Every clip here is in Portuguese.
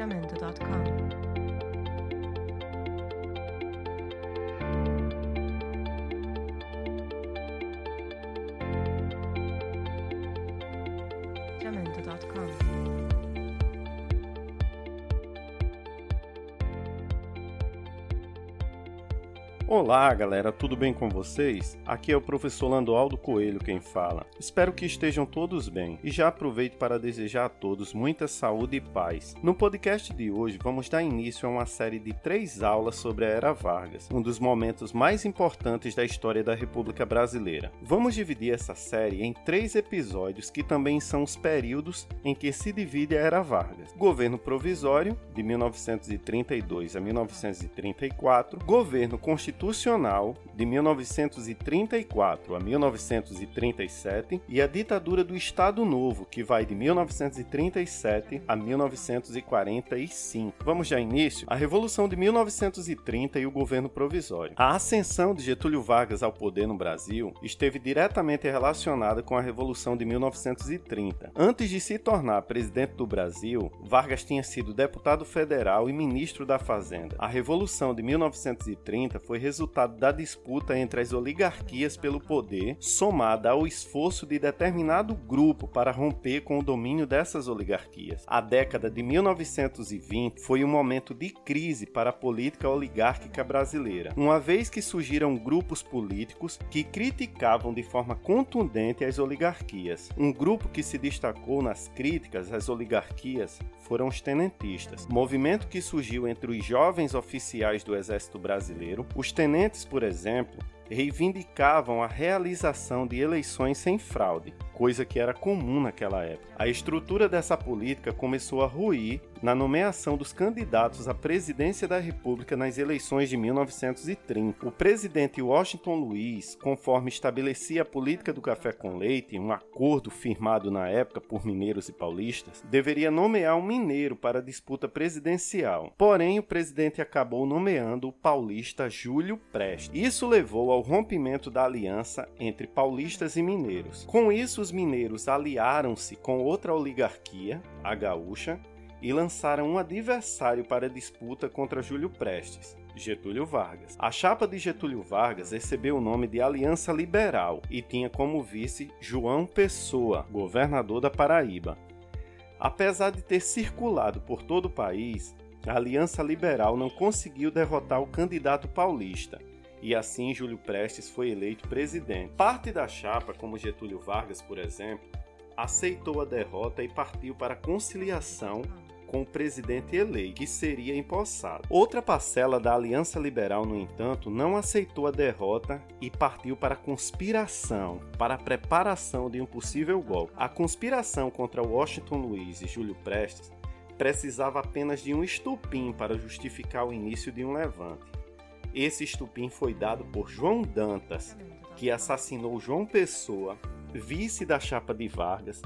sacramento.com. Olá, galera, tudo bem com vocês? Aqui é o professor Landoaldo Coelho quem fala. Espero que estejam todos bem e já aproveito para desejar a todos muita saúde e paz. No podcast de hoje, vamos dar início a uma série de três aulas sobre a Era Vargas, um dos momentos mais importantes da história da República Brasileira. Vamos dividir essa série em três episódios que também são os períodos em que se divide a Era Vargas: Governo Provisório, de 1932 a 1934, Governo Constitucional Constitucional de 1934 a 1937 e a ditadura do Estado Novo, que vai de 1937 a 1945. Vamos já início? A Revolução de 1930 e o governo provisório. A ascensão de Getúlio Vargas ao poder no Brasil esteve diretamente relacionada com a Revolução de 1930. Antes de se tornar presidente do Brasil, Vargas tinha sido deputado federal e ministro da Fazenda. A Revolução de 1930 foi resultado da disputa entre as oligarquias pelo poder, somada ao esforço de determinado grupo para romper com o domínio dessas oligarquias. A década de 1920 foi um momento de crise para a política oligárquica brasileira, uma vez que surgiram grupos políticos que criticavam de forma contundente as oligarquias. Um grupo que se destacou nas críticas às oligarquias foram os tenentistas, movimento que surgiu entre os jovens oficiais do Exército Brasileiro, os tenentes, por exemplo, reivindicavam a realização de eleições sem fraude, coisa que era comum naquela época. A estrutura dessa política começou a ruir na nomeação dos candidatos à presidência da República nas eleições de 1930. O presidente Washington Luiz, conforme estabelecia a política do café com leite, um acordo firmado na época por mineiros e paulistas, deveria nomear um mineiro para a disputa presidencial. Porém, o presidente acabou nomeando o paulista Júlio Prestes. Isso levou ao rompimento da aliança entre paulistas e mineiros. Com isso, os mineiros aliaram-se com outra oligarquia, a gaúcha, e lançaram um adversário para disputa contra Júlio Prestes, Getúlio Vargas. A chapa de Getúlio Vargas recebeu o nome de Aliança Liberal e tinha como vice João Pessoa, governador da Paraíba. Apesar de ter circulado por todo o país, a Aliança Liberal não conseguiu derrotar o candidato paulista e assim Júlio Prestes foi eleito presidente. Parte da chapa, como Getúlio Vargas, por exemplo, aceitou a derrota e partiu para a conciliação com o presidente eleito, que seria empossado. Outra parcela da Aliança Liberal, no entanto, não aceitou a derrota e partiu para a conspiração, para a preparação de um possível golpe. A conspiração contra Washington Luiz e Júlio Prestes precisava apenas de um estupim para justificar o início de um levante. Esse estupim foi dado por João Dantas, que assassinou João Pessoa, vice da chapa de Vargas,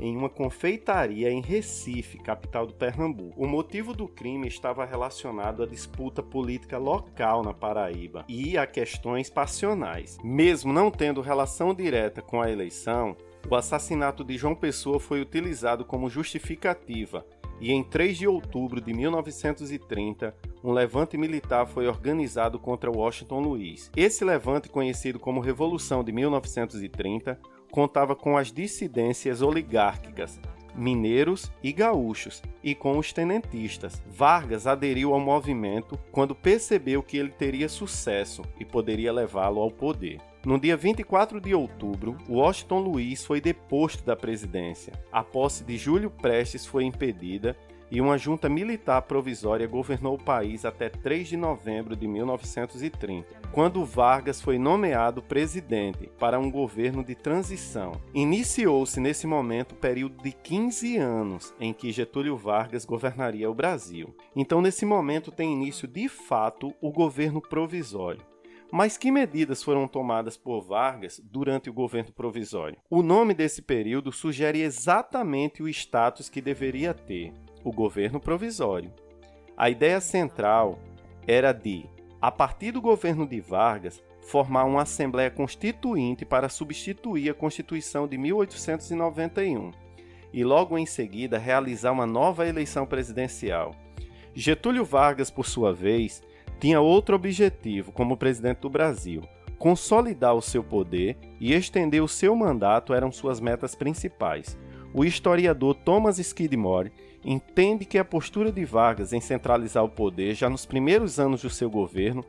em uma confeitaria em Recife, capital do Pernambuco. O motivo do crime estava relacionado à disputa política local na Paraíba e a questões passionais. Mesmo não tendo relação direta com a eleição, o assassinato de João Pessoa foi utilizado como justificativa e em 3 de outubro de 1930, um levante militar foi organizado contra Washington Luiz. Esse levante, conhecido como Revolução de 1930, contava com as dissidências oligárquicas, mineiros e gaúchos, e com os tenentistas. Vargas aderiu ao movimento quando percebeu que ele teria sucesso e poderia levá-lo ao poder. No dia 24 de outubro, Washington Luiz foi deposto da presidência. A posse de Júlio Prestes foi impedida e uma junta militar provisória governou o país até 3 de novembro de 1930, quando Vargas foi nomeado presidente para um governo de transição. Iniciou-se nesse momento o período de 15 anos em que Getúlio Vargas governaria o Brasil. Então, nesse momento, tem início de fato o governo provisório. Mas que medidas foram tomadas por Vargas durante o governo provisório? O nome desse período sugere exatamente o status que deveria ter o governo provisório. A ideia central era de, a partir do governo de Vargas, formar uma Assembleia Constituinte para substituir a Constituição de 1891. e logo em seguida realizar uma nova eleição presidencial. Getúlio Vargas, por sua vez, tinha outro objetivo como presidente do Brasil. Consolidar o seu poder e estender o seu mandato eram suas metas principais. O historiador Thomas Skidmore entende que a postura de Vargas em centralizar o poder já nos primeiros anos do seu governo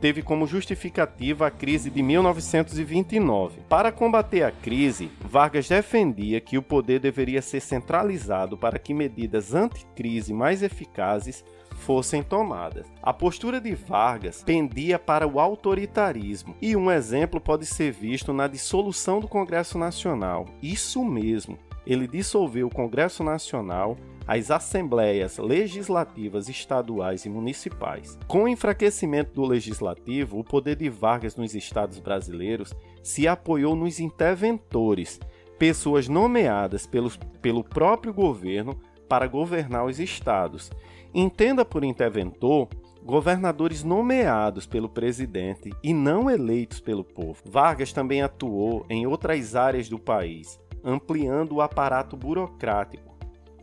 teve como justificativa a crise de 1929. Para combater a crise, Vargas defendia que o poder deveria ser centralizado para que medidas anticrise mais eficazes fossem tomadas. A postura de Vargas pendia para o autoritarismo, e um exemplo pode ser visto na dissolução do Congresso Nacional. Isso mesmo, ele dissolveu o Congresso Nacional as assembleias legislativas estaduais e municipais. Com o enfraquecimento do legislativo, o poder de Vargas nos estados brasileiros se apoiou nos interventores, pessoas nomeadas pelos, pelo próprio governo para governar os estados. Entenda por interventor governadores nomeados pelo presidente e não eleitos pelo povo. Vargas também atuou em outras áreas do país, ampliando o aparato burocrático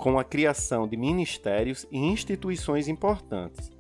com a criação de ministérios e instituições importantes,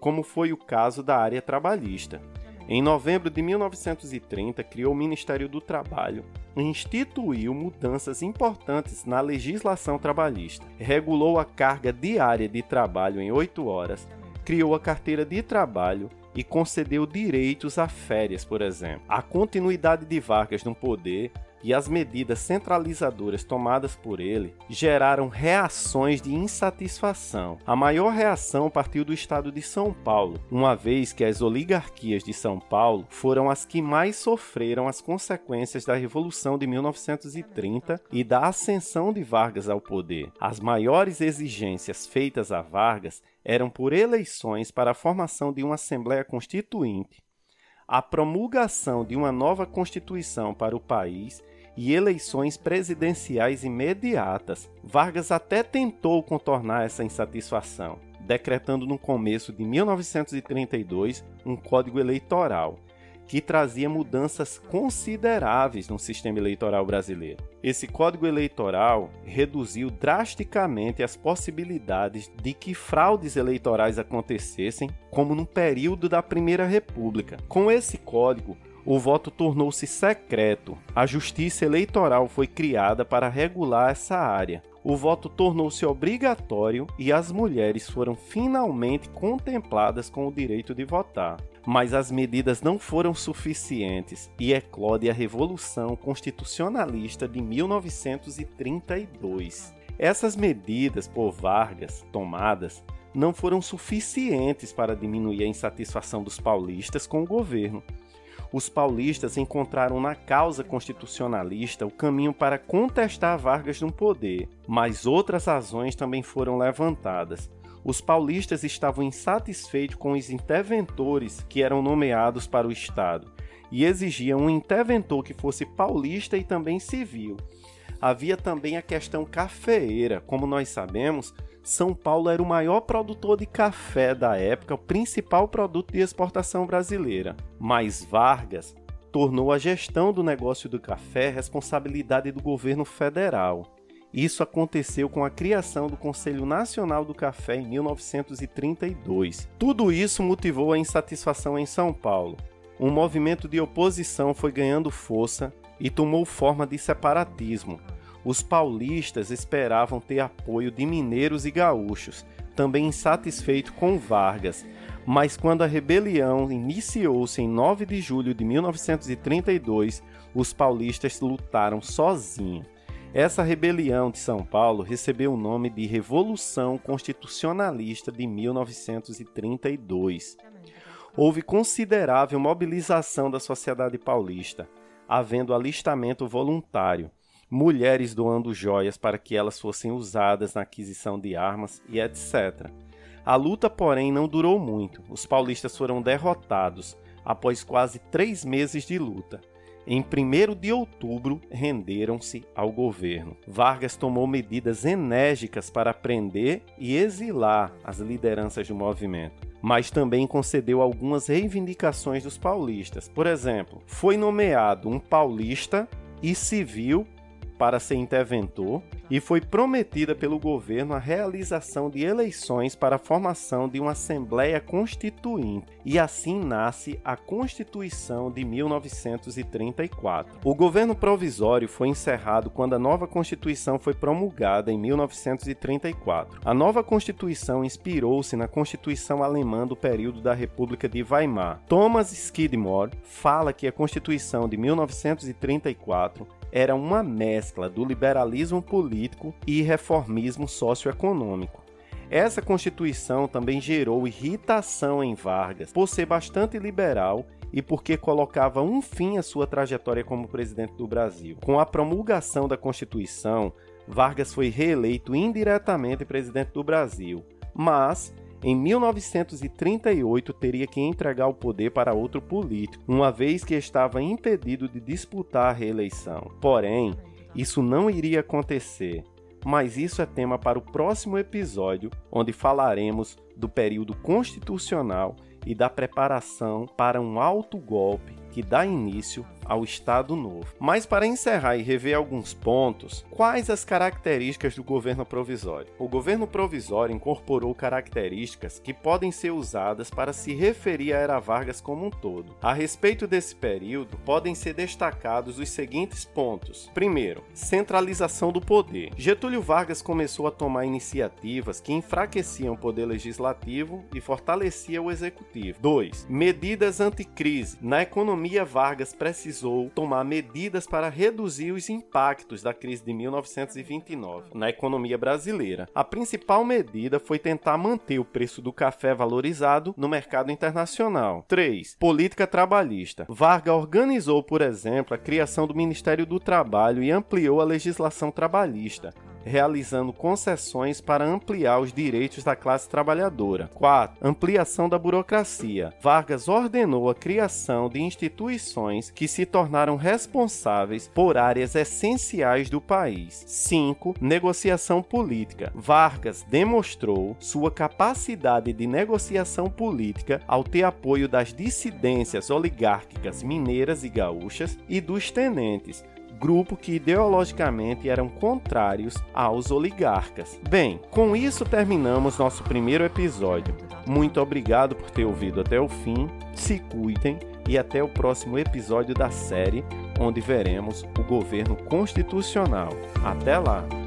como foi o caso da área trabalhista. Em novembro de 1930, criou o Ministério do Trabalho e instituiu mudanças importantes na legislação trabalhista. Regulou a carga diária de trabalho em oito horas, criou a carteira de trabalho e concedeu direitos a férias, por exemplo. A continuidade de Vargas no poder e as medidas centralizadoras tomadas por ele geraram reações de insatisfação. A maior reação partiu do estado de São Paulo, uma vez que as oligarquias de São Paulo foram as que mais sofreram as consequências da Revolução de 1930 e da ascensão de Vargas ao poder. As maiores exigências feitas a Vargas eram por eleições para a formação de uma Assembleia Constituinte a promulgação de uma nova Constituição para o país e eleições presidenciais imediatas. Vargas até tentou contornar essa insatisfação, decretando no começo de 1932 um código eleitoral que trazia mudanças consideráveis no sistema eleitoral brasileiro. Esse código eleitoral reduziu drasticamente as possibilidades de que fraudes eleitorais acontecessem, como no período da Primeira República. Com esse código, o voto tornou-se secreto. A justiça eleitoral foi criada para regular essa área. O voto tornou-se obrigatório e as mulheres foram finalmente contempladas com o direito de votar. Mas as medidas não foram suficientes e eclode a Revolução Constitucionalista de 1932. Essas medidas por Vargas tomadas não foram suficientes para diminuir a insatisfação dos paulistas com o governo os paulistas encontraram na causa constitucionalista o caminho para contestar Vargas no poder, mas outras razões também foram levantadas. Os paulistas estavam insatisfeitos com os interventores que eram nomeados para o Estado e exigiam um interventor que fosse paulista e também civil. Havia também a questão cafeeira. Como nós sabemos, São Paulo era o maior produtor de café da época, o principal produto de exportação brasileira. Mas Vargas tornou a gestão do negócio do café responsabilidade do governo federal. Isso aconteceu com a criação do Conselho Nacional do Café em 1932. Tudo isso motivou a insatisfação em São Paulo. Um movimento de oposição foi ganhando força e tomou forma de separatismo. Os paulistas esperavam ter apoio de mineiros e gaúchos, também insatisfeitos com Vargas, mas quando a rebelião iniciou-se em 9 de julho de 1932, os paulistas lutaram sozinhos. Essa rebelião de São Paulo recebeu o nome de Revolução Constitucionalista de 1932. Houve considerável mobilização da sociedade paulista havendo alistamento voluntário, mulheres doando joias para que elas fossem usadas na aquisição de armas e etc. A luta, porém, não durou muito. Os paulistas foram derrotados após quase três meses de luta. Em 1 de outubro, renderam-se ao governo. Vargas tomou medidas enérgicas para prender e exilar as lideranças do movimento mas também concedeu algumas reivindicações dos paulistas. Por exemplo, foi nomeado um paulista e civil para ser interventor e foi prometida pelo governo a realização de eleições para a formação de uma Assembleia Constituinte, e assim nasce a Constituição de 1934. O governo provisório foi encerrado quando a nova Constituição foi promulgada em 1934. A nova Constituição inspirou-se na Constituição alemã do período da República de Weimar. Thomas Skidmore fala que a Constituição de 1934 era uma mescla do liberalismo político e reformismo socioeconômico. Essa Constituição também gerou irritação em Vargas por ser bastante liberal e porque colocava um fim à sua trajetória como presidente do Brasil. Com a promulgação da Constituição, Vargas foi reeleito indiretamente presidente do Brasil, mas em 1938 teria que entregar o poder para outro político, uma vez que estava impedido de disputar a reeleição. Porém, isso não iria acontecer. Mas isso é tema para o próximo episódio, onde falaremos do período constitucional e da preparação para um alto golpe que dá início ao Estado Novo. Mas para encerrar e rever alguns pontos, quais as características do governo provisório? O governo provisório incorporou características que podem ser usadas para se referir a Era Vargas como um todo. A respeito desse período, podem ser destacados os seguintes pontos. Primeiro, centralização do poder. Getúlio Vargas começou a tomar iniciativas que enfraqueciam o poder legislativo e fortalecia o executivo. 2. Medidas anticrise. Na economia, Vargas precisou precisou tomar medidas para reduzir os impactos da crise de 1929 na economia brasileira. A principal medida foi tentar manter o preço do café valorizado no mercado internacional. 3. Política trabalhista. Vargas organizou, por exemplo, a criação do Ministério do Trabalho e ampliou a legislação trabalhista, realizando concessões para ampliar os direitos da classe trabalhadora. 4. Ampliação da burocracia. Vargas ordenou a criação de instituições que se tornaram responsáveis por áreas essenciais do país. 5. Negociação política. Vargas demonstrou sua capacidade de negociação política ao ter apoio das dissidências oligárquicas mineiras e gaúchas e dos tenentes, grupo que ideologicamente eram contrários aos oligarcas. Bem, com isso terminamos nosso primeiro episódio. Muito obrigado por ter ouvido até o fim. Se cuidem e até o próximo episódio da série, onde veremos o governo constitucional. Até lá!